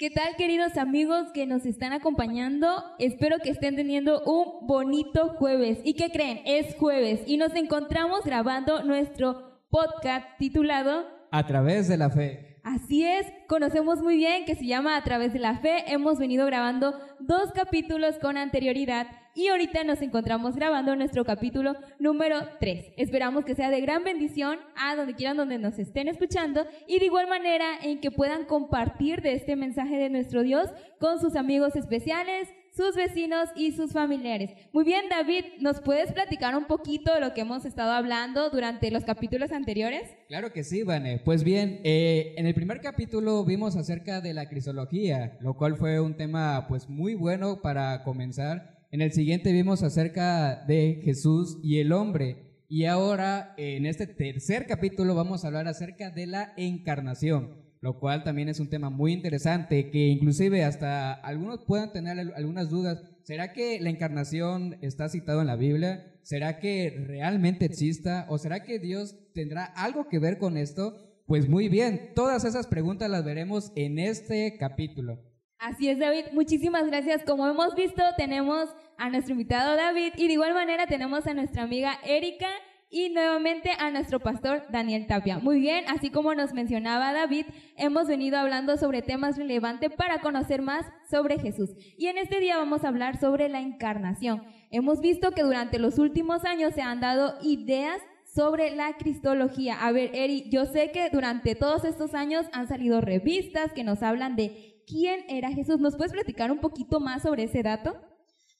¿Qué tal queridos amigos que nos están acompañando? Espero que estén teniendo un bonito jueves. ¿Y qué creen? Es jueves y nos encontramos grabando nuestro podcast titulado A través de la fe. Así es, conocemos muy bien que se llama A través de la fe. Hemos venido grabando dos capítulos con anterioridad y ahorita nos encontramos grabando nuestro capítulo número 3. Esperamos que sea de gran bendición a donde quieran donde nos estén escuchando y de igual manera en que puedan compartir de este mensaje de nuestro Dios con sus amigos especiales, sus vecinos y sus familiares. Muy bien, David, ¿nos puedes platicar un poquito de lo que hemos estado hablando durante los capítulos anteriores? Claro que sí, Vane. Pues bien, eh, en el primer capítulo vimos acerca de la cristología, lo cual fue un tema pues muy bueno para comenzar en el siguiente vimos acerca de Jesús y el hombre. Y ahora, en este tercer capítulo, vamos a hablar acerca de la encarnación, lo cual también es un tema muy interesante, que inclusive hasta algunos puedan tener algunas dudas. ¿Será que la encarnación está citado en la Biblia? ¿Será que realmente exista? ¿O será que Dios tendrá algo que ver con esto? Pues muy bien, todas esas preguntas las veremos en este capítulo. Así es, David. Muchísimas gracias. Como hemos visto, tenemos a nuestro invitado David y de igual manera tenemos a nuestra amiga Erika y nuevamente a nuestro pastor Daniel Tapia. Muy bien, así como nos mencionaba David, hemos venido hablando sobre temas relevantes para conocer más sobre Jesús. Y en este día vamos a hablar sobre la encarnación. Hemos visto que durante los últimos años se han dado ideas sobre la cristología. A ver, Eri, yo sé que durante todos estos años han salido revistas que nos hablan de quién era Jesús. ¿Nos puedes platicar un poquito más sobre ese dato?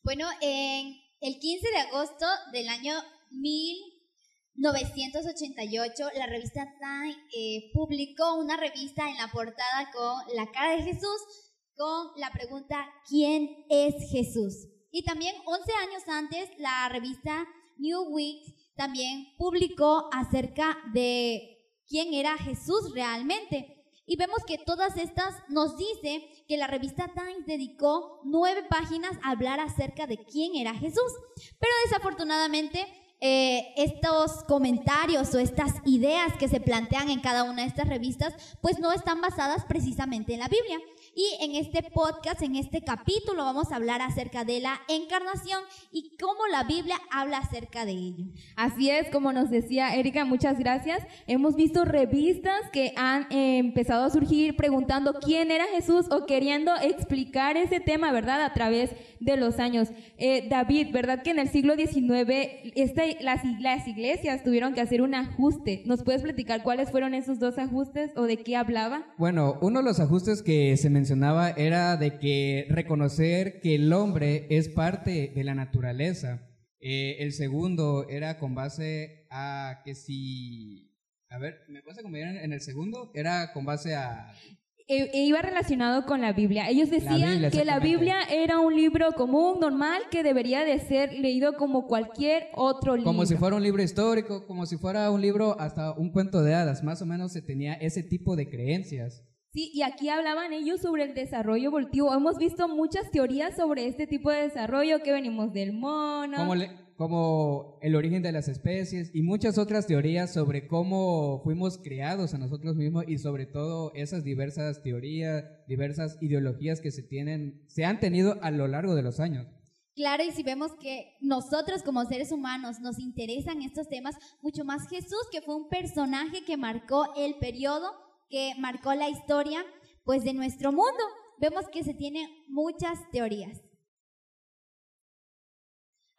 Bueno, en el 15 de agosto del año 1988, la revista Time eh, publicó una revista en la portada con la cara de Jesús, con la pregunta ¿quién es Jesús? Y también 11 años antes, la revista New Week también publicó acerca de quién era Jesús realmente. Y vemos que todas estas nos dice que la revista Times dedicó nueve páginas a hablar acerca de quién era Jesús. Pero desafortunadamente eh, estos comentarios o estas ideas que se plantean en cada una de estas revistas, pues no están basadas precisamente en la Biblia. Y en este podcast, en este capítulo, vamos a hablar acerca de la encarnación y cómo la Biblia habla acerca de ello. Así es, como nos decía Erika, muchas gracias. Hemos visto revistas que han empezado a surgir preguntando quién era Jesús o queriendo explicar ese tema, ¿verdad? A través de los años. Eh, David, ¿verdad que en el siglo XIX este, las, las iglesias tuvieron que hacer un ajuste? ¿Nos puedes platicar cuáles fueron esos dos ajustes o de qué hablaba? Bueno, uno de los ajustes que se mencionaba era de que reconocer que el hombre es parte de la naturaleza. Eh, el segundo era con base a que si... A ver, ¿me puedes acompañar en el segundo? Era con base a... E, e iba relacionado con la Biblia. Ellos decían que la Biblia era un libro común, normal, que debería de ser leído como cualquier otro libro. Como si fuera un libro histórico, como si fuera un libro hasta un cuento de hadas. Más o menos se tenía ese tipo de creencias. Sí, y aquí hablaban ellos sobre el desarrollo evolutivo. Hemos visto muchas teorías sobre este tipo de desarrollo, que venimos del mono. Como, como el origen de las especies y muchas otras teorías sobre cómo fuimos creados a nosotros mismos y sobre todo esas diversas teorías, diversas ideologías que se tienen, se han tenido a lo largo de los años. Claro, y si vemos que nosotros como seres humanos nos interesan estos temas, mucho más Jesús, que fue un personaje que marcó el periodo que marcó la historia pues de nuestro mundo. Vemos que se tienen muchas teorías.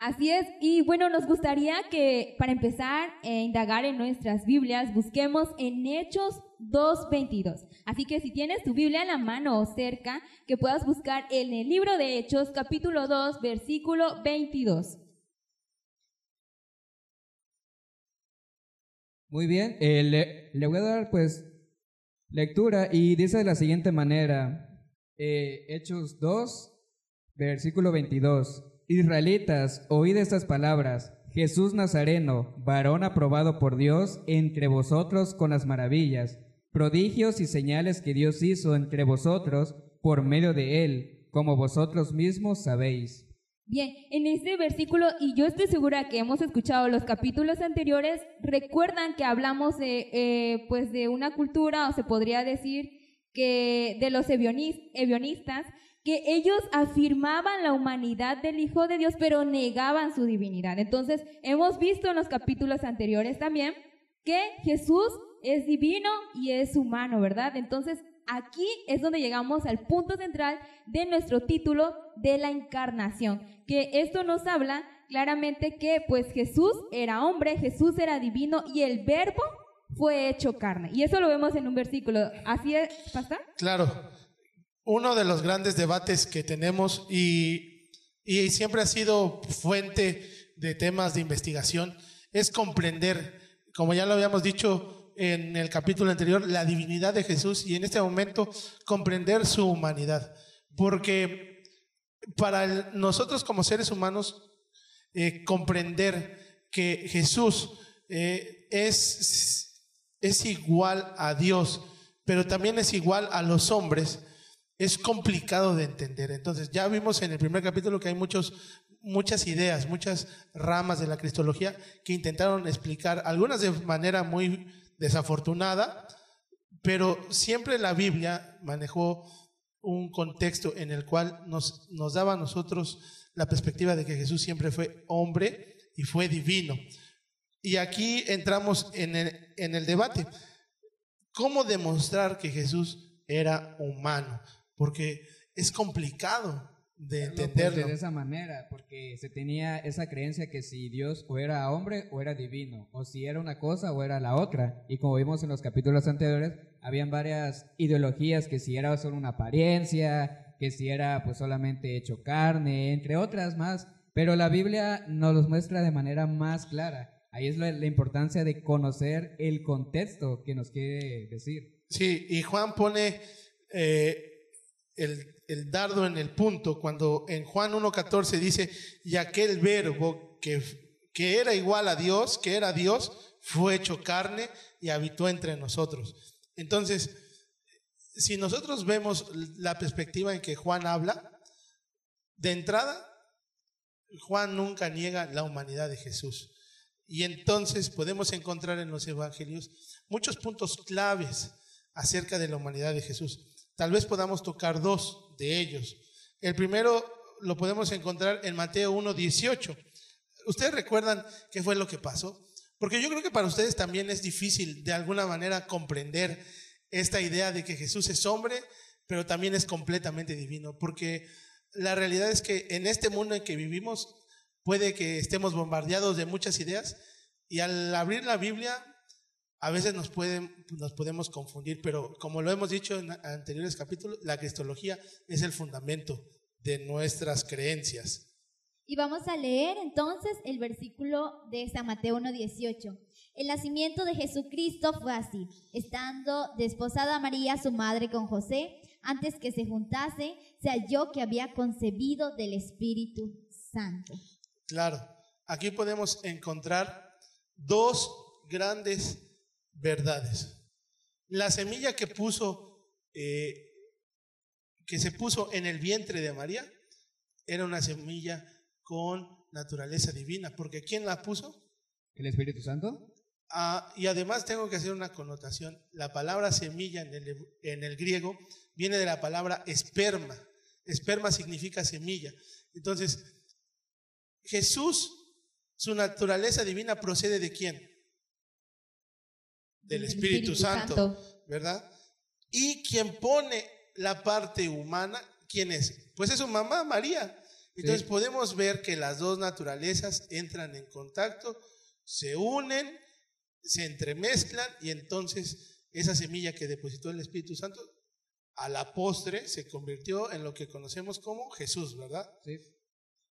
Así es, y bueno, nos gustaría que para empezar a indagar en nuestras Biblias, busquemos en Hechos 2.22. Así que si tienes tu Biblia en la mano o cerca, que puedas buscar en el libro de Hechos, capítulo 2, versículo 22. Muy bien, eh, le, le voy a dar pues Lectura y dice de la siguiente manera, eh, Hechos 2, versículo 22, Israelitas, oíd estas palabras, Jesús Nazareno, varón aprobado por Dios entre vosotros con las maravillas, prodigios y señales que Dios hizo entre vosotros por medio de él, como vosotros mismos sabéis. Bien, en este versículo, y yo estoy segura que hemos escuchado los capítulos anteriores, recuerdan que hablamos de, eh, pues de una cultura, o se podría decir, que de los evionistas que ellos afirmaban la humanidad del Hijo de Dios, pero negaban su divinidad. Entonces, hemos visto en los capítulos anteriores también que Jesús es divino y es humano, ¿verdad? Entonces, aquí es donde llegamos al punto central de nuestro título de la encarnación, que esto nos habla claramente que pues Jesús era hombre, Jesús era divino y el verbo fue hecho carne. Y eso lo vemos en un versículo. ¿Así es? Claro uno de los grandes debates que tenemos y, y siempre ha sido fuente de temas de investigación es comprender, como ya lo habíamos dicho en el capítulo anterior, la divinidad de Jesús y en este momento comprender su humanidad. Porque para nosotros como seres humanos, eh, comprender que Jesús eh, es, es igual a Dios, pero también es igual a los hombres, es complicado de entender. Entonces, ya vimos en el primer capítulo que hay muchos, muchas ideas, muchas ramas de la cristología que intentaron explicar, algunas de manera muy desafortunada, pero siempre la Biblia manejó un contexto en el cual nos, nos daba a nosotros la perspectiva de que Jesús siempre fue hombre y fue divino. Y aquí entramos en el, en el debate. ¿Cómo demostrar que Jesús era humano? Porque es complicado de entenderlo. de esa manera, porque se tenía esa creencia que si Dios o era hombre o era divino, o si era una cosa o era la otra. Y como vimos en los capítulos anteriores, habían varias ideologías que si era solo una apariencia, que si era pues solamente hecho carne, entre otras más. Pero la Biblia nos los muestra de manera más clara. Ahí es la, importancia de conocer el contexto que nos quiere decir. Sí, y Juan pone eh, el, dardo en el punto cuando en Juan 1.14 dice, y aquel verbo que, que era igual a Dios, que era Dios, fue hecho carne y habitó entre nosotros. Entonces, si nosotros vemos la perspectiva en que Juan habla, de entrada, Juan nunca niega la humanidad de Jesús. Y entonces podemos encontrar en los evangelios muchos puntos claves acerca de la humanidad de Jesús. Tal vez podamos tocar dos de ellos. El primero lo podemos encontrar en Mateo 1.18. ¿Ustedes recuerdan qué fue lo que pasó? Porque yo creo que para ustedes también es difícil de alguna manera comprender esta idea de que Jesús es hombre, pero también es completamente divino. Porque la realidad es que en este mundo en que vivimos puede que estemos bombardeados de muchas ideas y al abrir la Biblia a veces nos, pueden, nos podemos confundir, pero como lo hemos dicho en anteriores capítulos, la cristología es el fundamento de nuestras creencias. Y vamos a leer entonces el versículo de San Mateo 1.18. El nacimiento de Jesucristo fue así, estando desposada María, su madre, con José, antes que se juntase, se halló que había concebido del Espíritu Santo. Claro, aquí podemos encontrar dos grandes verdades. La semilla que puso, eh, que se puso en el vientre de María, era una semilla con naturaleza divina, porque ¿quién la puso? El Espíritu Santo. Ah, y además tengo que hacer una connotación. La palabra semilla en el, en el griego viene de la palabra esperma. Esperma significa semilla. Entonces, Jesús, su naturaleza divina procede de quién? Del Espíritu, Santo, ¿verdad? Y quien pone la parte humana, ¿quién es? Pues es su mamá, María. Entonces podemos ver que las dos naturalezas entran en contacto, se unen, se entremezclan y entonces esa semilla que depositó el Espíritu Santo a la postre se convirtió en lo que conocemos como Jesús, ¿verdad? Sí.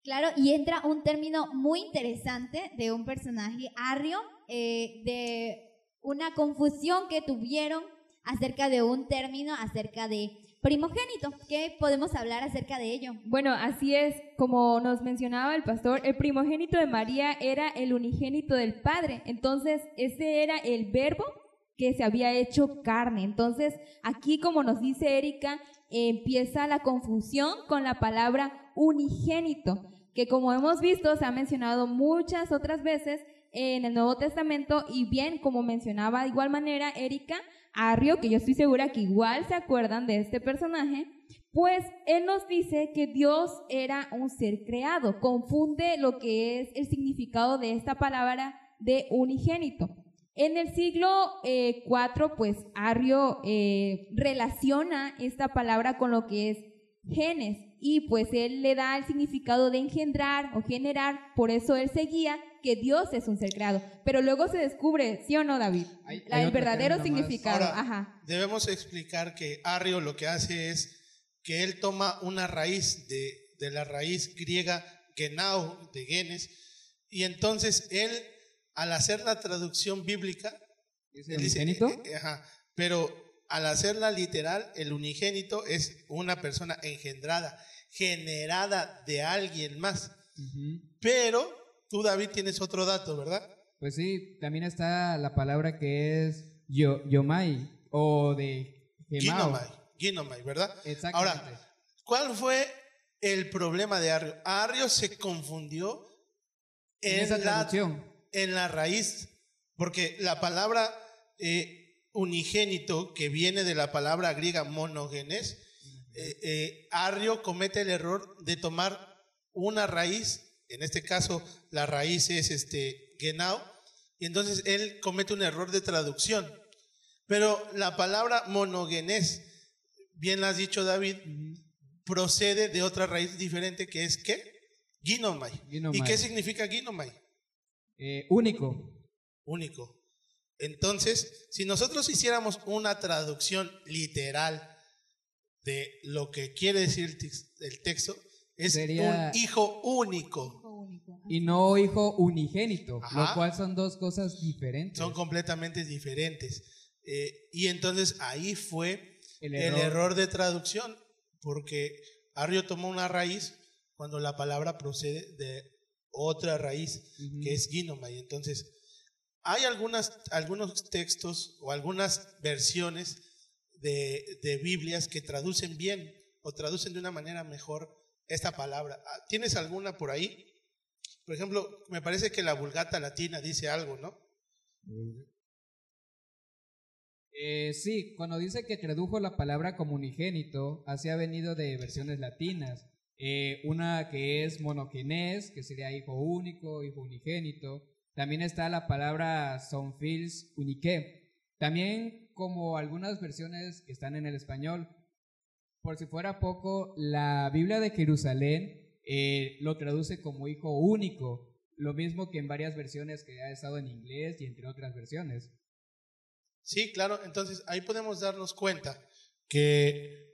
Claro, y entra un término muy interesante de un personaje arrio, eh, de una confusión que tuvieron acerca de un término, acerca de primogénito. ¿Qué podemos hablar acerca de ello? Bueno, así es, como nos mencionaba el pastor, el primogénito de María era el unigénito del Padre. Entonces, ese era el verbo que se había hecho carne. Entonces, aquí, como nos dice Erika, empieza la confusión con la palabra unigénito, que como hemos visto, se ha mencionado muchas otras veces en el Nuevo Testamento y bien, como mencionaba de igual manera Erika, Arrio, que yo estoy segura que igual se acuerdan de este personaje, pues él nos dice que Dios era un ser creado, confunde lo que es el significado de esta palabra de unigénito. En el siglo IV, eh, pues Arrio eh, relaciona esta palabra con lo que es genes y pues él le da el significado de engendrar o generar, por eso él seguía que Dios es un ser creado. Pero luego se descubre, ¿sí o no, David? el verdadero significado. Ajá. Debemos explicar que Arrio lo que hace es que él toma una raíz de, de la raíz griega genao, de genes, y entonces él, al hacer la traducción bíblica, ¿Es el unigénito? Eh, ajá, pero al hacerla literal, el unigénito es una persona engendrada, generada de alguien más. Pero tú, David, tienes otro dato, ¿verdad? Pues sí, también está la palabra que es yo, yomai o de Ginomai, Ginomai, ¿verdad? Exactamente. Ahora, ¿cuál fue el problema de Arrio? Arrio se confundió en, la, en la raíz, porque la palabra eh, unigénito, que viene de la palabra griega monogenes, eh, eh, Arrio comete el error de tomar una raíz, en este caso la raíz es este genau, y entonces él comete un error de traducción. Pero la palabra monogenes, bien lo has dicho David, procede de otra raíz diferente que es ¿qué? Ginomai. ¿Y qué significa ginomai? Eh, único. Único. Entonces, si nosotros hiciéramos una traducción literal de lo que quiere decir el texto, es un hijo único. Y no hijo unigénito, lo cual son dos cosas diferentes. Son completamente diferentes. Eh, y entonces ahí fue el error. de traducción, porque Arrio tomó una raíz cuando la palabra procede de otra raíz, que es Ginoma. Y entonces hay algunas, algunos textos o algunas versiones de, de Biblias que traducen bien o traducen de una manera mejor esta palabra. Ah, ¿Tienes alguna por ahí? Por ejemplo, me parece que la vulgata latina dice algo, ¿no? Eh, sí, cuando dice que tradujo la palabra como unigénito, así ha venido de versiones latinas. Eh, una que es monogenés, que sería hijo único, hijo unigénito. También está la palabra sonfils unique. También como algunas versiones que están en el español. Por si fuera poco, la Biblia de Jerusalén eh, lo traduce como hijo único, lo mismo que en varias versiones que ha estado en inglés y entre otras versiones. Sí, claro, entonces ahí podemos darnos cuenta que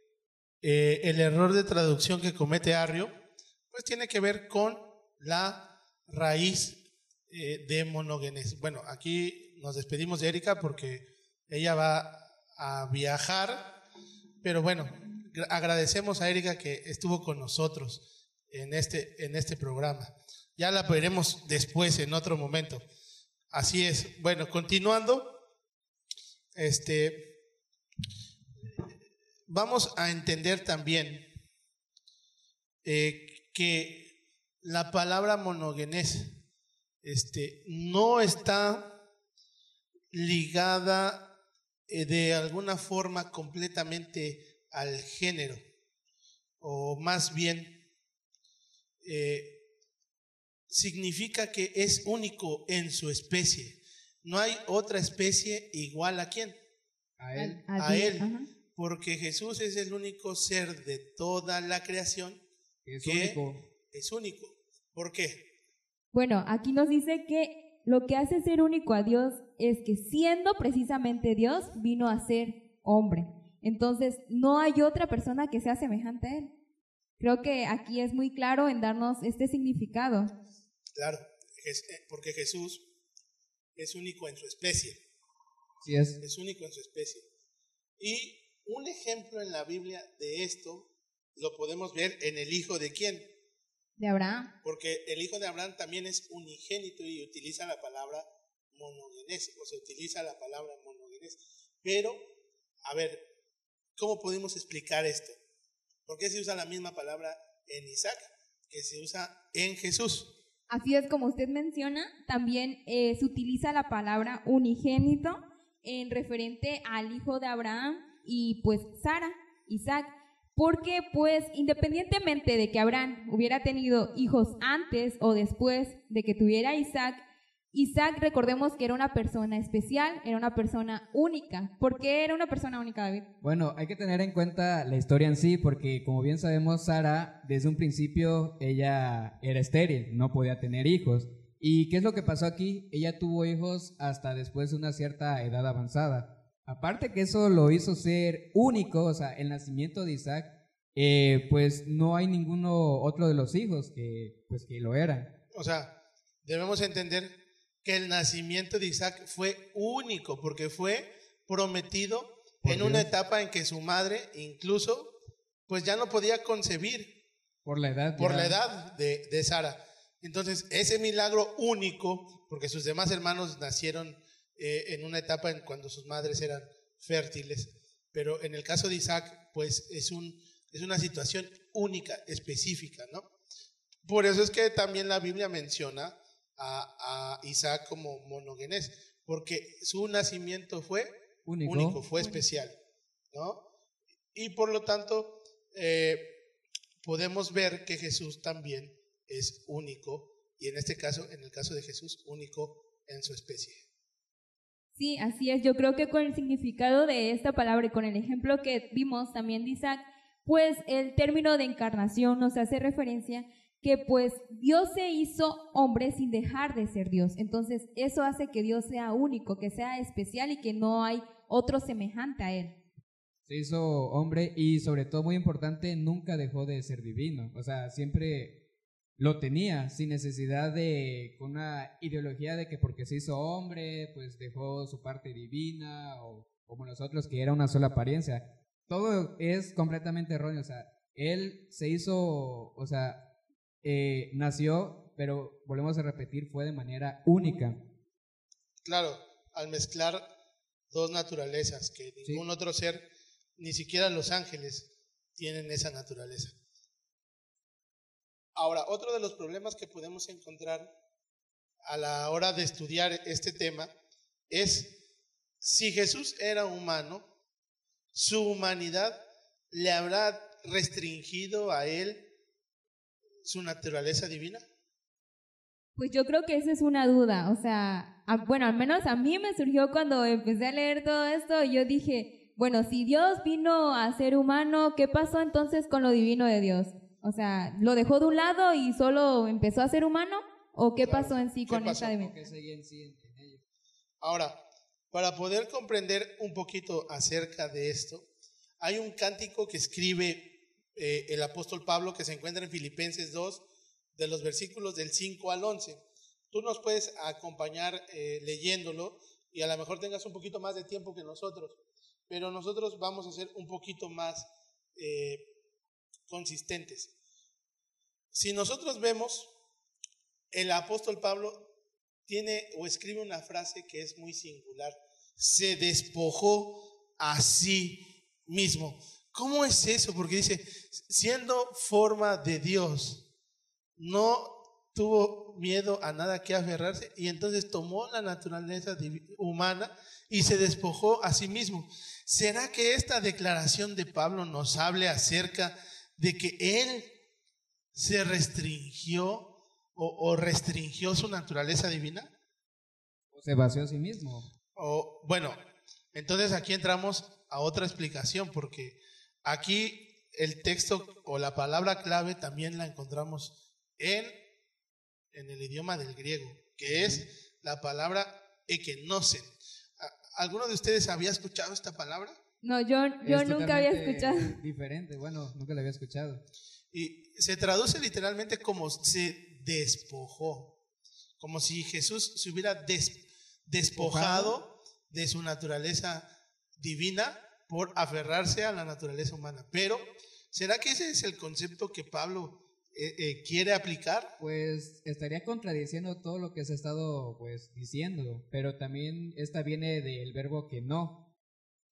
eh, el error de traducción que comete Arrio, pues tiene que ver con la raíz eh, de monogenes. Bueno, aquí nos despedimos de Erika porque ella va a viajar, pero bueno, agradecemos a Erika que estuvo con nosotros en este, en este programa. Ya la veremos después, en otro momento. Así es. Bueno, continuando, este, vamos a entender también eh, que la palabra monogenes este, no está ligada eh, de alguna forma completamente al género, o más bien eh, significa que es único en su especie. No hay otra especie igual a quién? A él. A, él. Porque Jesús es el único ser de toda la creación es que único. es único. ¿Por qué? Bueno, aquí nos dice que lo que hace ser único a Dios es que siendo precisamente Dios, vino a ser hombre. Entonces, no hay otra persona que sea semejante a Él. Creo que aquí es muy claro en darnos este significado. Claro, porque Jesús es único en su especie. Sí es. Es único en su especie. Y un ejemplo en la Biblia de esto lo podemos ver en el hijo de quién? De Abraham. Porque el hijo de Abraham también es unigénito y utiliza la palabra monogenes, o se utiliza la palabra monogenes. Pero, a ver, ¿cómo podemos explicar esto? ¿Por qué se usa la misma palabra en Isaac que se usa en Jesús? así es como usted menciona, también eh, se utiliza la palabra unigénito en referente al hijo de Abraham y pues Sara, Isaac, porque pues independientemente de que Abraham hubiera tenido hijos antes o después de que tuviera Isaac, Isaac, recordemos que era una persona especial, era una persona única. ¿Por qué era una persona única, David? Bueno, hay que tener en cuenta la historia en sí, porque como bien sabemos, Sara, desde un principio, ella era estéril, no podía tener hijos. ¿Y qué es lo que pasó aquí? Ella tuvo hijos hasta después de una cierta edad avanzada. Aparte que eso lo hizo ser único, o sea, el nacimiento de Isaac, eh, pues no hay ninguno otro de los hijos que, pues, que lo eran. O sea, debemos entender que el nacimiento de Isaac fue único, porque fue prometido en una etapa en que su madre incluso pues ya no podía concebir por la edad por la edad de, de, Sara. Entonces ese milagro único, porque sus demás hermanos nacieron eh, en una etapa en cuando sus madres eran fértiles, pero en el caso de Isaac pues es un es una situación única, específica, ¿no? Por eso es que también la Biblia menciona a, Isaac como monogenés, porque su nacimiento fue único, fue especial, ¿no? Y por lo tanto, eh, podemos ver que Jesús también es único, y en este caso, en el caso de Jesús, único en su especie. Sí, así es. Yo creo que con el significado de esta palabra y con el ejemplo que vimos también de Isaac, pues el término de encarnación nos hace referencia que pues Dios se hizo hombre sin dejar de ser Dios. Entonces eso hace que Dios sea único, que sea especial y que no hay otro semejante a Él. Se hizo hombre y sobre todo muy importante, nunca dejó de ser divino. O sea, siempre lo tenía sin necesidad de con una ideología de que porque se hizo hombre, pues dejó su parte divina o como nosotros que era una sola apariencia. Todo es completamente erróneo. O sea, él se hizo, o sea, eh, nació, pero volvemos a repetir, fue de manera única. Claro, al mezclar dos naturalezas, que ningún otro ser, ni siquiera los ángeles, tienen esa naturaleza. Ahora, otro de los problemas que podemos encontrar a la hora de estudiar este tema es si Jesús era humano, su humanidad le habrá restringido a él su naturaleza divina? Pues yo creo que esa es una duda, o sea, bueno, al menos a mí me surgió cuando empecé a leer todo esto, yo dije, bueno, si Dios vino a ser humano, ¿qué pasó entonces con lo divino de Dios? O sea, ¿lo dejó de un lado y solo empezó a ser humano? ¿O qué pasó en sí con esa dimensión? Ahora, para poder comprender un poquito acerca de esto, hay un cántico que escribe eh, el apóstol Pablo que se encuentra en Filipenses 2, de los versículos del 5 al 11. Tú nos puedes acompañar eh, leyéndolo y a lo mejor tengas un poquito más de tiempo que nosotros, pero nosotros vamos a ser un poquito más eh, consistentes. Si nosotros vemos, el apóstol Pablo tiene o escribe una frase que es muy singular. Se despojó a sí mismo. ¿Cómo es eso? Porque dice, siendo forma de Dios, no tuvo miedo a nada que aferrarse y entonces tomó la naturaleza humana y se despojó a sí mismo. ¿Será que esta declaración de Pablo nos hable acerca de que él se restringió o, restringió su naturaleza divina? ¿O se vació a sí mismo? O, bueno, entonces aquí entramos a otra explicación porque Aquí el texto o la palabra clave también la encontramos en, en el idioma del griego, que es la palabra ekenosen. ¿Alguno de ustedes había escuchado esta palabra? No, yo, yo nunca había escuchado. Diferente, bueno, nunca la había escuchado. Y se traduce literalmente como se despojó, como si Jesús se hubiera despojado de su naturaleza divina por aferrarse a la naturaleza humana. Pero, ¿será que ese es el concepto que Pablo eh, eh, quiere aplicar? Pues estaría contradiciendo todo lo que se ha estado pues diciendo, pero también esta viene del verbo que no,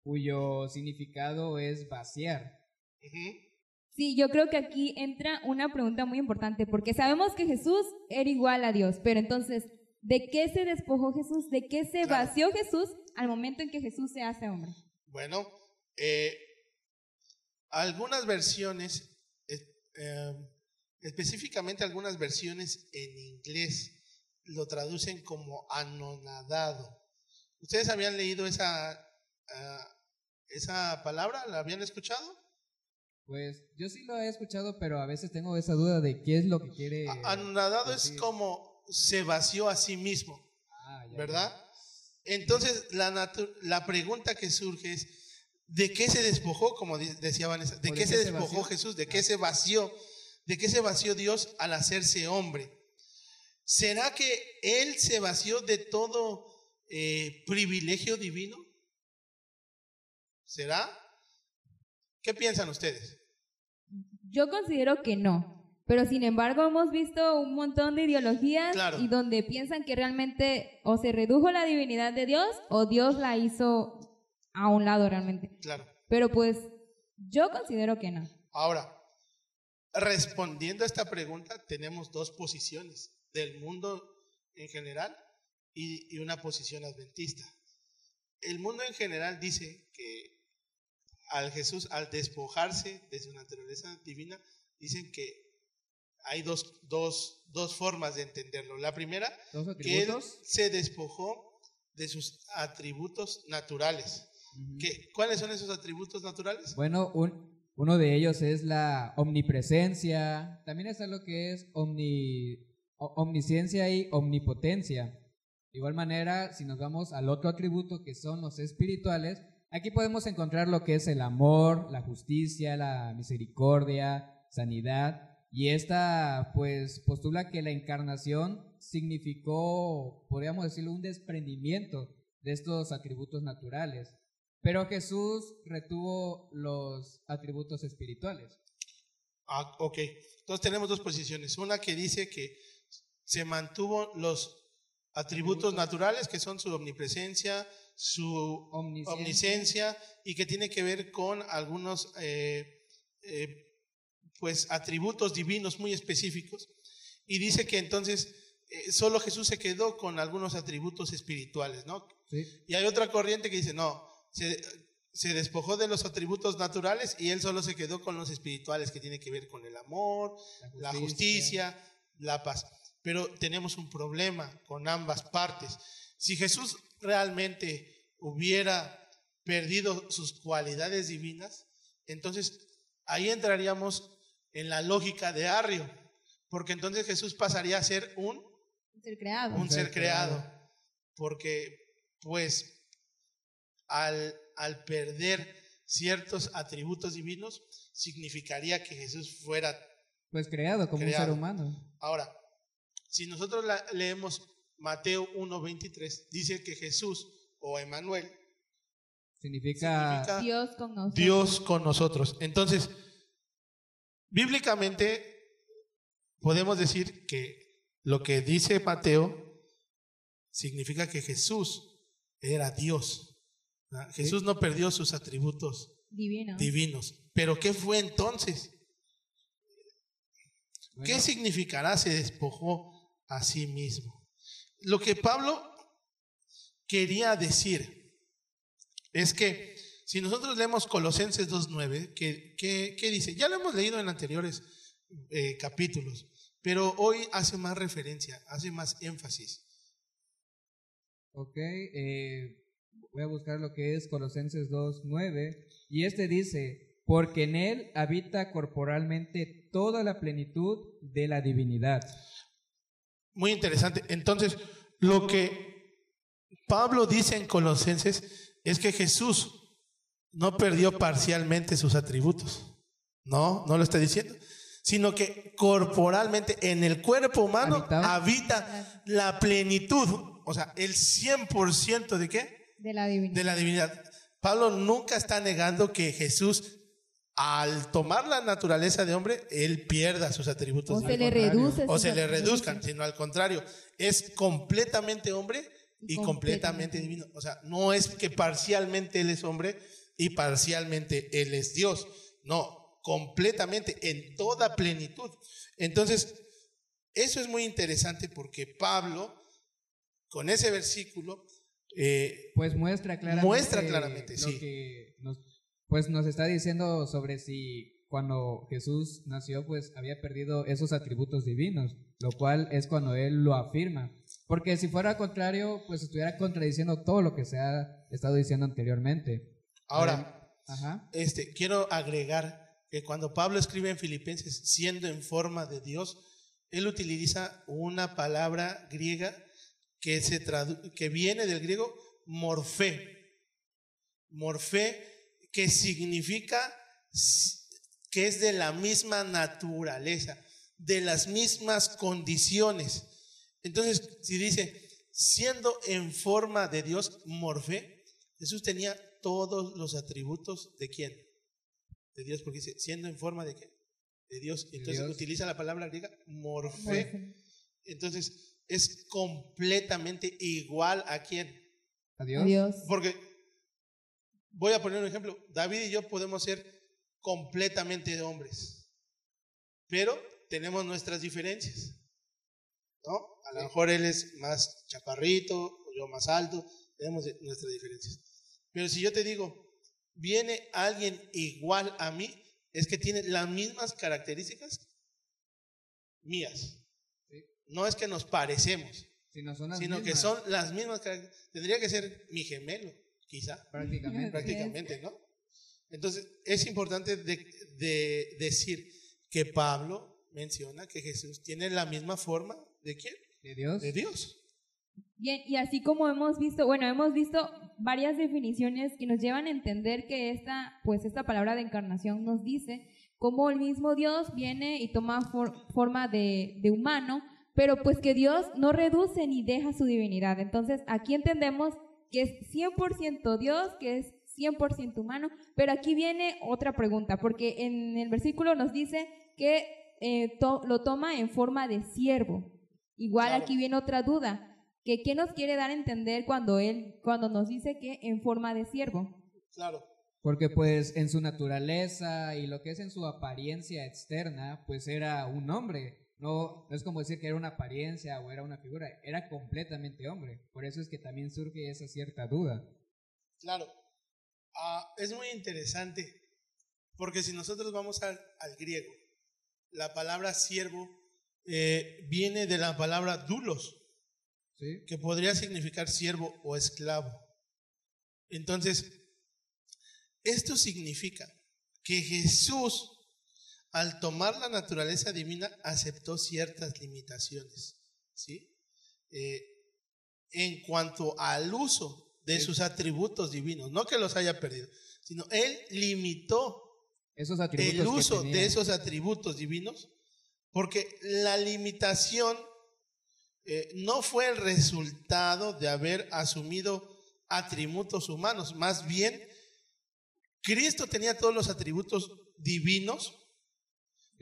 cuyo significado es vaciar. Sí, yo creo que aquí entra una pregunta muy importante, porque sabemos que Jesús era igual a Dios, pero entonces, ¿de qué se despojó Jesús? ¿De qué se Claro. vació Jesús al momento en que Jesús se hace hombre? Bueno, eh, algunas versiones, eh, eh, específicamente algunas versiones en inglés, lo traducen como anonadado. ¿Ustedes habían leído esa, ah, esa palabra? ¿La habían escuchado? Pues yo sí lo he escuchado, pero a veces tengo esa duda de qué es lo que quiere. Anonadado es decir. como se vació a sí mismo. Ah, ya, ¿verdad? Entonces, la, la pregunta que surge es, ¿de qué se despojó, como decía Vanessa? ¿De ¿O de qué qué se se despojó vació? Jesús? ¿De qué se vació? ¿De qué se vació Dios al hacerse hombre? ¿Será que Él se vació de todo eh, privilegio divino? ¿Será? ¿Qué piensan ustedes? Yo considero que no. Pero sin embargo hemos visto un montón de ideologías Claro. y donde piensan que realmente o se redujo la divinidad de Dios o Dios la hizo a un lado realmente. Claro. Pero pues yo considero que no. Ahora, respondiendo a esta pregunta, tenemos dos posiciones, del mundo en general y, y una posición adventista. El mundo en general dice que al Jesús, al despojarse de su naturaleza divina, dicen que hay dos, dos, dos formas de entenderlo. La primera, ¿Dos que él se despojó de sus atributos naturales. Ujú. ¿Qué- ¿Cuáles son esos atributos naturales? Bueno, un- uno de ellos es la omnipresencia. También está lo que es omni, omnisciencia y omnipotencia. De igual manera, si nos vamos al otro atributo que son los espirituales, aquí podemos encontrar lo que es el amor, la justicia, la misericordia, sanidad. Y esta, pues, postula que la encarnación significó, podríamos decirlo, un desprendimiento de estos atributos naturales. Pero Jesús retuvo los atributos espirituales. Ah, ok. Entonces tenemos dos posiciones. Una que dice que se mantuvo los atributos naturales, que son su omnipresencia, su Omnisciencia. omnisciencia, y que tiene que ver con algunos eh, eh, pues atributos divinos muy específicos. Y dice que entonces eh, solo Jesús se quedó con algunos atributos espirituales, ¿no? ¿sí? Y hay otra corriente que dice, no, se, se despojó de los atributos naturales y él solo se quedó con los espirituales, que tiene que ver con el amor, la justicia, la paz. Pero tenemos un problema con ambas partes. Si Jesús realmente hubiera perdido sus cualidades divinas, entonces ahí entraríamos en la lógica de Arrio, porque entonces Jesús pasaría a ser un Ser creado. un ser creado. Porque, pues, al, al perder ciertos atributos divinos, significaría que Jesús fuera. Pues creado como un ser humano. Ahora, si nosotros la- leemos Mateo 1.23, dice que Jesús o Emanuel, Significa, significa Dios con nosotros. Dios con nosotros. Entonces, bíblicamente, podemos decir que lo que dice Mateo significa que Jesús era Dios. Jesús no perdió sus atributos Divino. divinos. Pero ¿qué fue entonces? bueno, ¿Qué significará se despojó a sí mismo? Lo que Pablo quería decir es que si nosotros leemos Colosenses 2.9, ¿qué, qué, qué dice? Ya lo hemos leído en anteriores eh, capítulos, pero hoy hace más referencia, hace más énfasis. ok, eh, voy a buscar lo que es Colosenses 2.9. Y este dice, porque en él habita corporalmente toda la plenitud de la divinidad. Muy interesante. Entonces, lo que Pablo dice en Colosenses es que Jesús no perdió parcialmente sus atributos. No, no lo está diciendo. Sino que corporalmente, en el cuerpo humano, Habitaba. habita la plenitud. O sea, el 100% de qué? De la divinidad. De la divinidad. Pablo nunca está negando que Jesús, al tomar la naturaleza de hombre, él pierda sus atributos o divinos se le reduce. o se le reduzcan, sino al contrario, es completamente hombre y completamente Completamente. divino. O sea, no es que parcialmente él es hombre y parcialmente él es Dios. No, completamente, en toda plenitud. Entonces, eso es muy interesante porque Pablo, con ese versículo, eh, pues muestra claramente, muestra claramente lo sí. que pues nos está diciendo sobre si cuando Jesús nació, pues había perdido esos atributos divinos, lo cual es cuando él lo afirma. Porque si fuera contrario, pues estuviera contradiciendo todo lo que se ha estado diciendo anteriormente. Ahora, Ajá. este, quiero agregar que cuando Pablo escribe en Filipenses, siendo en forma de Dios, él utiliza una palabra griega que, se que viene del griego morfé. Morfé, que significa que es de la misma naturaleza, de las mismas condiciones. Entonces, si dice, siendo en forma de Dios, morfé, Jesús tenía todos los atributos de quién? De Dios, porque dice, siendo en forma de qué? De Dios. Entonces Dios. utiliza la palabra griega morfé. Entonces es completamente igual a quién. Adiós. Adiós. Porque voy a poner un ejemplo. David y yo podemos ser completamente hombres, pero tenemos nuestras diferencias. ¿No? A lo mejor él es más chaparrito, o yo más alto, tenemos nuestras diferencias. Pero si yo te digo, viene alguien igual a mí, es que tiene las mismas características mías. No es que nos parecemos, Si no sino que son las mismas características. Tendría que ser mi gemelo, quizá, prácticamente. prácticamente, ¿no? Entonces, es importante de, de decir que Pablo menciona que Jesús tiene la misma forma de quién? de Dios. De Dios. Bien, y así como hemos visto, bueno, hemos visto varias definiciones que nos llevan a entender que esta, pues esta palabra de encarnación nos dice cómo el mismo Dios viene y toma for- forma de, de humano, pero pues que Dios no reduce ni deja su divinidad. Entonces, aquí entendemos que es 100% Dios, que es 100% humano, pero aquí viene otra pregunta, porque en el versículo nos dice que eh, to- lo toma en forma de siervo. Igual Claro. aquí viene otra duda, que qué nos quiere dar a entender cuando él cuando nos dice que en forma de siervo. Claro. Porque pues en su naturaleza y lo que es en su apariencia externa, pues era un hombre. No, no es como decir que era una apariencia o era una figura, era completamente hombre. Por eso es que también surge esa cierta duda. Claro. Ah, es muy interesante, porque si nosotros vamos al, al griego, la palabra siervo eh, viene de la palabra dulos, ¿Sí? que podría significar siervo o esclavo. Entonces, esto significa que Jesús, al tomar la naturaleza divina, aceptó ciertas limitaciones, ¿sí? Eh, en cuanto al uso de sus atributos divinos, no que los haya perdido, sino él limitó Esos el uso de esos atributos divinos, porque la limitación eh, no fue el resultado de haber asumido atributos humanos, más bien Cristo tenía todos los atributos divinos,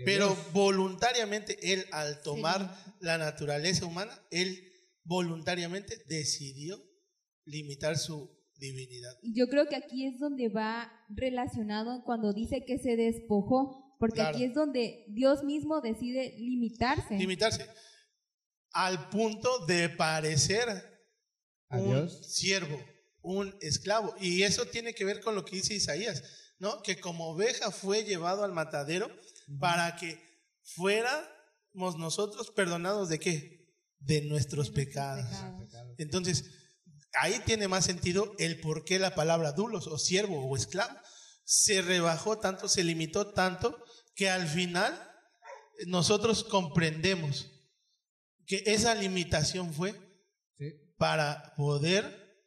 pero Dios. voluntariamente él al tomar la naturaleza humana, él voluntariamente decidió limitar su divinidad. Yo creo que aquí es donde va relacionado cuando dice que se despojó, porque Claro. aquí es donde Dios mismo decide limitarse. Limitarse al punto de parecer un siervo, un esclavo. Y eso tiene que ver con lo que dice Isaías, ¿no? Que como oveja fue llevado al matadero para que fuéramos nosotros perdonados de qué? De nuestros pecados. Entonces, ahí tiene más sentido el por qué la palabra dulos o siervo o esclavo se rebajó tanto, se limitó tanto, que al final nosotros comprendemos que esa limitación fue ¿sí? para poder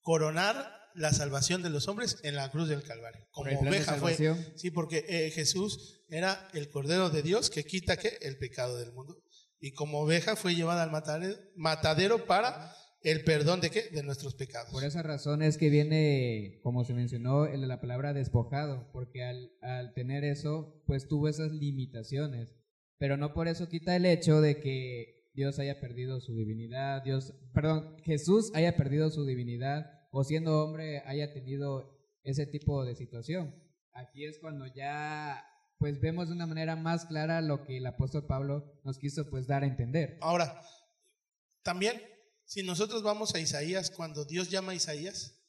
coronar la salvación de los hombres en la cruz del Calvario. Como oveja fue. Sí, porque eh, Jesús era el Cordero de Dios que quita ¿qué? el pecado del mundo. Y como oveja fue llevada al matadero, matadero para el perdón de qué? De nuestros pecados. Por esa razón es que viene, como se mencionó, la palabra despojado, porque al, al tener eso, pues tuvo esas limitaciones. Pero no por eso quita el hecho de que Dios haya perdido su divinidad, Dios, perdón, Jesús haya perdido su divinidad o siendo hombre haya tenido ese tipo de situación. Aquí es cuando ya pues vemos de una manera más clara lo que el apóstol Pablo nos quiso pues dar a entender. Ahora, también, si nosotros vamos a Isaías, cuando Dios llama a Isaías,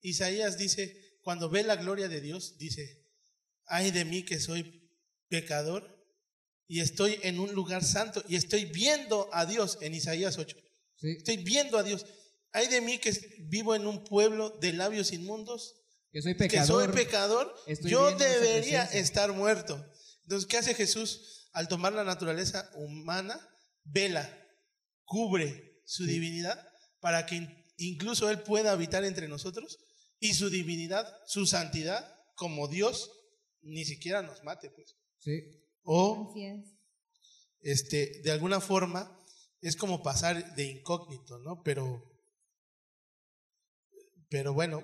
Isaías dice, cuando ve la gloria de Dios, dice, ay de mí que soy pecador y estoy en un lugar santo y estoy viendo a Dios en Isaías 8. Sí, Estoy viendo a Dios. Ay de mí que vivo en un pueblo de labios inmundos, que soy que pecador. soy pecador, yo debería estar muerto. Entonces, ¿qué hace Jesús al tomar la naturaleza humana? Vela, cubre su Sí. divinidad para que in- incluso Él pueda habitar entre nosotros y su divinidad, su santidad, como Dios, ni siquiera nos mate. Pues. Sí, O, este, de alguna forma, es como pasar de incógnito, ¿no? Pero, pero bueno,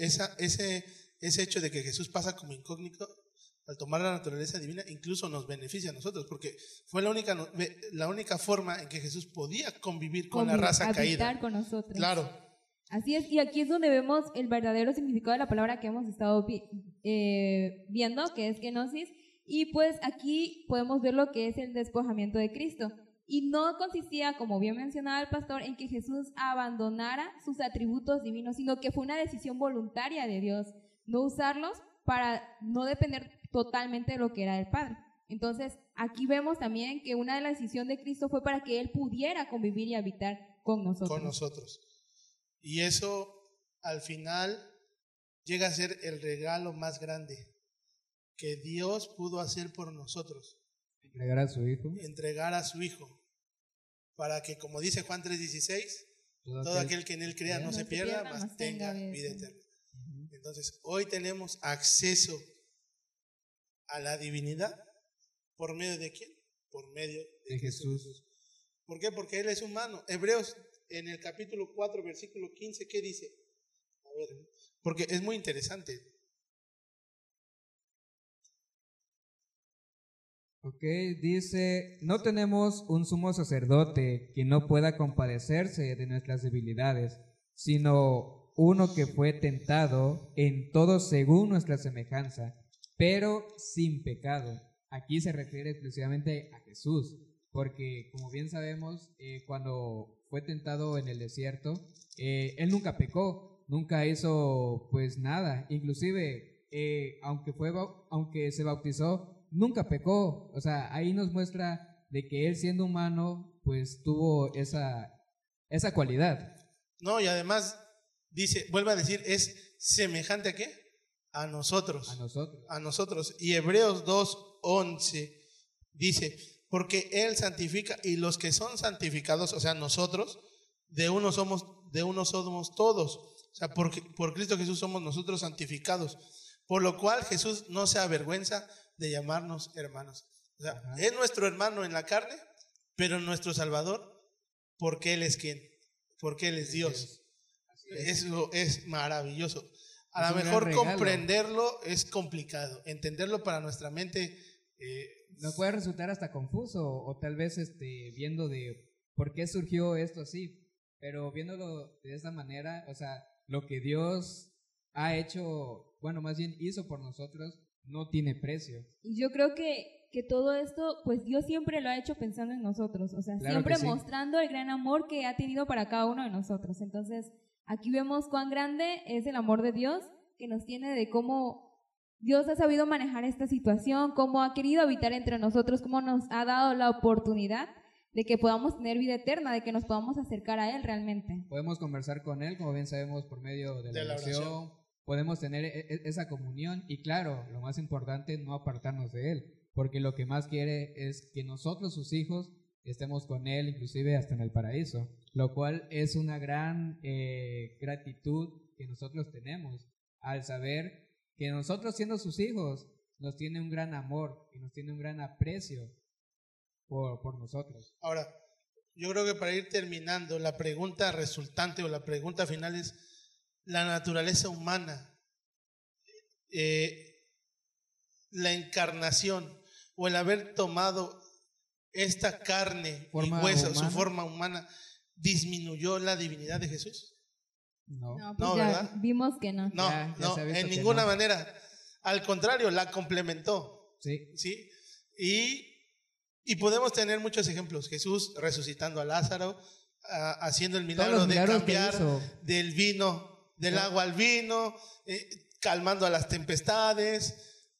esa, ese, ese hecho de que Jesús pasa como incógnito al tomar la naturaleza divina incluso nos beneficia a nosotros, porque fue la única, la única forma en que Jesús podía convivir con la raza caída. con nosotros. Claro, Así es, y aquí es donde vemos el verdadero significado de la palabra que hemos estado vi- eh, viendo, que es kenosis, y pues aquí podemos ver lo que es el despojamiento de Cristo. Y no consistía, como bien mencionaba el pastor, en que Jesús abandonara sus atributos divinos, sino que fue una decisión voluntaria de Dios, no usarlos para no depender totalmente de lo que era del Padre. Entonces, aquí vemos también que una de las decisiones de Cristo fue para que Él pudiera convivir y habitar con nosotros. con nosotros. Y eso al final llega a ser el regalo más grande que Dios pudo hacer por nosotros. entregar a su hijo. entregar a su Hijo, para que, como dice Juan 3:16, todo todo aquel- que en Él crea no, se pierda, pierda, mas tenga vida eterna. Entonces, hoy tenemos acceso a la divinidad, ¿por medio de quién? Por medio de, de Jesús. ¿Por qué? Porque Él es humano. Hebreos, en el capítulo 4, versículo 15, ¿qué dice? A ver, porque es muy interesante. Ok, dice, no tenemos un sumo sacerdote que no pueda compadecerse de nuestras debilidades, sino uno que fue tentado en todo según nuestra semejanza, pero sin pecado. Aquí se refiere exclusivamente a Jesús, porque como bien sabemos, eh, cuando fue tentado en el desierto, eh, él nunca pecó, nunca hizo pues nada, inclusive eh, aunque fue aunque se bautizó, nunca pecó, o sea, ahí nos muestra de que él siendo humano pues tuvo esa esa cualidad. No, y además dice, vuelve a decir, es semejante a qué? A nosotros. a nosotros. a nosotros. Y Hebreos 2.11 dice, porque Él santifica y los que son santificados, o sea, nosotros, de uno somos, de uno somos todos. O sea, por, por Cristo Jesús somos nosotros santificados. Por lo cual Jesús no se avergüenza de llamarnos hermanos. O sea, Ajá. es nuestro hermano en la carne, pero nuestro Salvador, porque Él es quien, porque Él es Dios. Es. Eso es maravilloso. A lo mejor comprenderlo es complicado. Entenderlo para nuestra mente. eh, Nos puede resultar hasta confuso o tal vez este viendo de por qué surgió esto así, pero viéndolo de esta manera, o sea, lo que Dios ha hecho, bueno, más bien hizo por nosotros, no tiene precio. Y yo creo que, que todo esto, pues Dios siempre lo ha hecho pensando en nosotros, o sea, Claro siempre sí. mostrando el gran amor que ha tenido para cada uno de nosotros. Entonces, aquí vemos cuán grande es el amor de Dios que nos tiene de cómo Dios ha sabido manejar esta situación, cómo ha querido habitar entre nosotros, cómo nos ha dado la oportunidad de que podamos tener vida eterna, de que nos podamos acercar a Él realmente. Podemos conversar con Él, como bien sabemos, por medio de la, De la oración. oración. Podemos tener e- e- esa comunión y claro, lo más importante, no apartarnos de Él, porque lo que más quiere es que nosotros, sus hijos, estemos con Él, inclusive hasta en el paraíso, lo cual es una gran eh, gratitud que nosotros tenemos al saber que nosotros siendo sus hijos nos tiene un gran amor y nos tiene un gran aprecio por, por nosotros. ahora, yo creo que para ir terminando, la pregunta resultante o la pregunta final es la naturaleza humana, eh, la encarnación o el haber tomado esta carne Forma y hueso, su forma humana, disminuyó la divinidad de Jesús. No. No, pues No, ya ¿verdad? vimos que no. No, Ya, ya no, en ninguna no. manera. Al contrario, la complementó. Sí. ¿sí? Y, y podemos tener muchos ejemplos. Jesús resucitando a Lázaro, a- haciendo el milagro de cambiar del vino, del agua al vino, eh, calmando a las tempestades,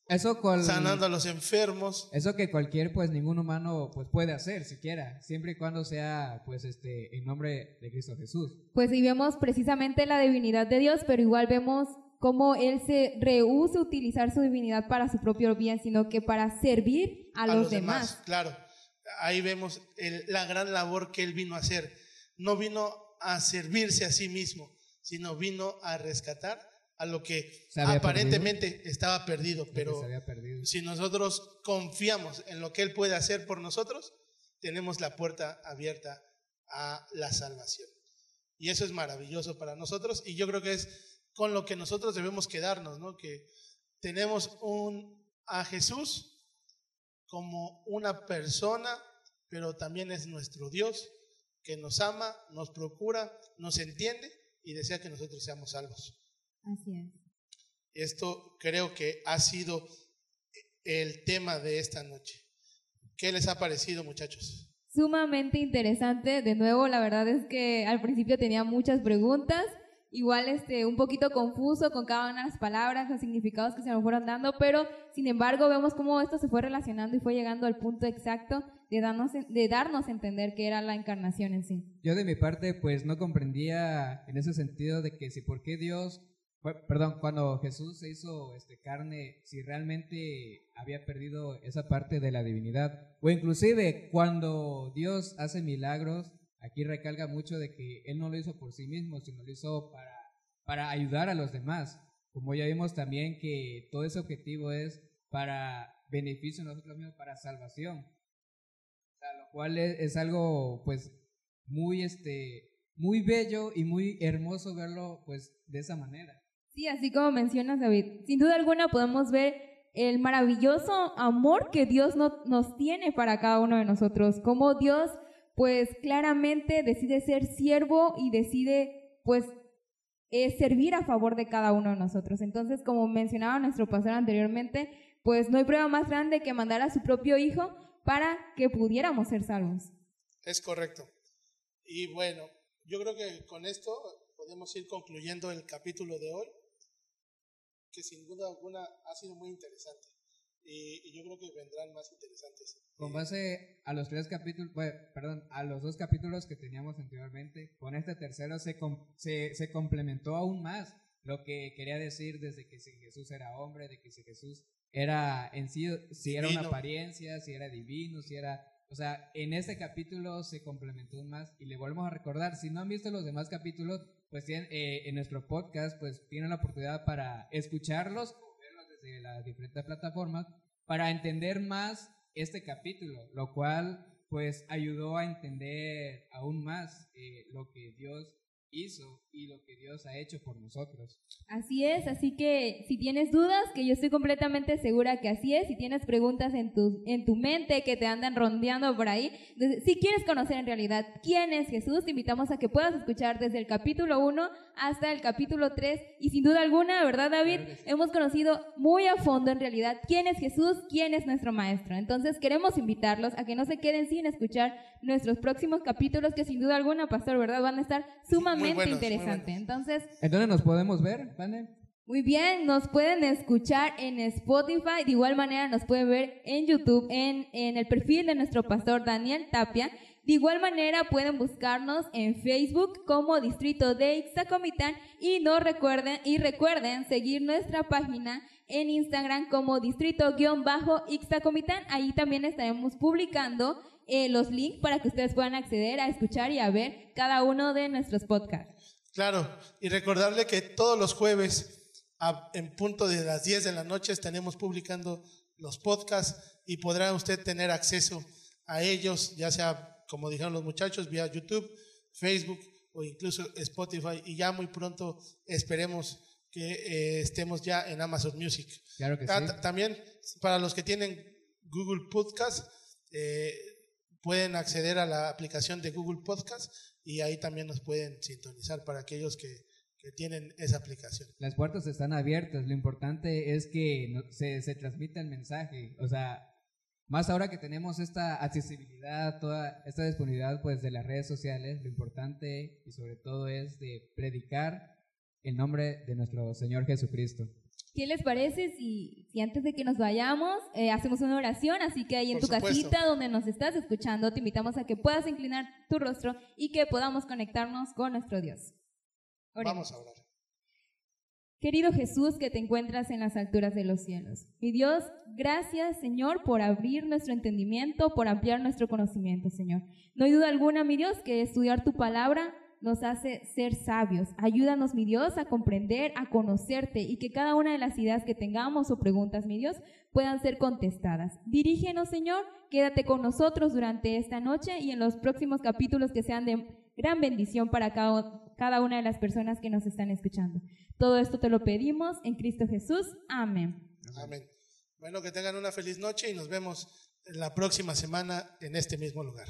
Eso cual, sanando a los enfermos. eso que cualquier, pues ningún humano pues puede hacer siquiera, siempre y cuando sea pues este en nombre de Cristo Jesús. Pues y vemos precisamente la divinidad de Dios, pero igual vemos cómo Él se rehúsa utilizar su divinidad para su propio bien, sino que para servir a, los, demás. Claro, ahí vemos el- la gran labor que él vino a hacer. No vino a servirse a sí mismo, sino vino a rescatar a lo que aparentemente estaba perdido. Pero perdido. si nosotros confiamos en lo que él puede hacer por nosotros, tenemos la puerta abierta a la salvación. Y eso es maravilloso para nosotros y yo creo que es con lo que nosotros debemos quedarnos, ¿no? Que tenemos un a Jesús como una persona, pero también es nuestro Dios que nos ama, nos procura, nos entiende y desea que nosotros seamos salvos. Así es. Esto creo que ha sido el tema de esta noche. ¿Qué les ha parecido, muchachos? Sumamente interesante. De nuevo, la verdad es que al principio tenía muchas preguntas. Igual este, un poquito confuso con cada una de las palabras, los significados que se me fueron dando, pero sin embargo vemos cómo esto se fue relacionando y fue llegando al punto exacto de darnos, de darnos a entender que era la encarnación en sí. Yo de mi parte pues no comprendía en ese sentido de que si por qué Dios, perdón, cuando Jesús se hizo este carne, si realmente había perdido esa parte de la divinidad o inclusive cuando Dios hace milagros, aquí recalca mucho de que él no lo hizo por sí mismo, sino lo hizo para para ayudar a los demás. Como ya vimos también que todo ese objetivo es para beneficio de nosotros mismos, para salvación. Es, algo pues muy este muy bello y muy hermoso verlo pues de esa manera. Sí, así como mencionas, David. Sin duda alguna podemos ver el maravilloso amor que Dios no- nos tiene para cada uno de nosotros. Cómo Dios, pues claramente decide ser siervo y decide, pues, eh, servir a favor de cada uno de nosotros. Entonces, como mencionaba nuestro pastor anteriormente, pues no hay prueba más grande que mandar a su propio hijo para que pudiéramos ser salvos. Es correcto. Y bueno, yo creo que con esto podemos ir concluyendo el capítulo de hoy, que sin duda alguna ha sido muy interesante. Y, y yo creo que vendrán más interesantes. Con base a los tres capítulos, pues, perdón, a los dos capítulos que teníamos anteriormente, con este tercero se, com- se, se complementó aún más lo que quería decir desde que si Jesús era hombre, de que si Jesús era en sí, si era una apariencia, si era divino, si era, o sea, en este capítulo se complementó más y le volvemos a recordar, si no han visto los demás capítulos, pues tienen, eh, en nuestro podcast, pues tienen la oportunidad para escucharlos o verlos desde las diferentes plataformas para entender más este capítulo, lo cual pues ayudó a entender aún más eh, lo que Dios hizo y lo que Dios ha hecho por nosotros. Así es, así que si tienes dudas, que yo estoy completamente segura que así es, si tienes preguntas en tu, en tu mente que te andan rondeando por ahí, entonces, si quieres conocer en realidad quién es Jesús, te invitamos a que puedas escuchar desde el capítulo 1 hasta el capítulo 3 y sin duda alguna, ¿verdad David? Claro que sí. Hemos conocido muy a fondo en realidad quién es Jesús, quién es nuestro Maestro. Entonces queremos invitarlos a que no se queden sin escuchar nuestros próximos capítulos que sin duda alguna, Pastor, ¿verdad? Van a estar sumamente buenos, interesantes. Entonces, ¿En dónde nos podemos ver, Vane? muy bien, nos pueden escuchar en Spotify, de igual manera nos pueden ver en YouTube, en, en el perfil de nuestro pastor Daniel Tapia. De igual manera pueden buscarnos en Facebook como Distrito de Ixtacomitán y no recuerden y recuerden seguir nuestra página en Instagram como Distrito-Ixtacomitán. Ahí también estaremos publicando eh, los links para que ustedes puedan acceder a escuchar y a ver cada uno de nuestros podcasts. Claro, y recordarle que todos los jueves, a- en punto de las 10 de la noche, estaremos publicando los podcasts y podrá usted tener acceso a ellos, ya sea, como dijeron los muchachos, vía YouTube, Facebook o incluso Spotify. Y ya muy pronto esperemos que eh, estemos ya en Amazon Music. Claro que Ah, sí. ta- También para los que tienen Google Podcast, eh, pueden acceder a la aplicación de Google Podcast y ahí también nos pueden sintonizar para aquellos que, que tienen esa aplicación. Las puertas están abiertas, lo importante es que se, se transmita el mensaje, o sea, más ahora que tenemos esta accesibilidad, toda esta disponibilidad pues de las redes sociales, lo importante y sobre todo es de predicar el nombre de nuestro Señor Jesucristo. ¿Qué les parece si, si antes de que nos vayamos eh, hacemos una oración? Así que ahí en Por tu supuesto. casita donde nos estás escuchando, te invitamos a que puedas inclinar tu rostro y que podamos conectarnos con nuestro Dios. Oremos. Vamos a orar. Querido Jesús que te encuentras en las alturas de los cielos. Mi Dios, gracias Señor por abrir nuestro entendimiento, por ampliar nuestro conocimiento, Señor. No hay duda alguna, mi Dios, que estudiar tu palabra nos hace ser sabios. Ayúdanos, mi Dios, a comprender, a conocerte y que cada una de las ideas que tengamos o preguntas, mi Dios, puedan ser contestadas. Dirígenos, Señor, quédate con nosotros durante esta noche y en los próximos capítulos que sean de gran bendición para cada, una de las personas que nos están escuchando. Todo esto te lo pedimos en Cristo Jesús. Amén. Amén. Bueno, que tengan una feliz noche y nos vemos la próxima semana en este mismo lugar.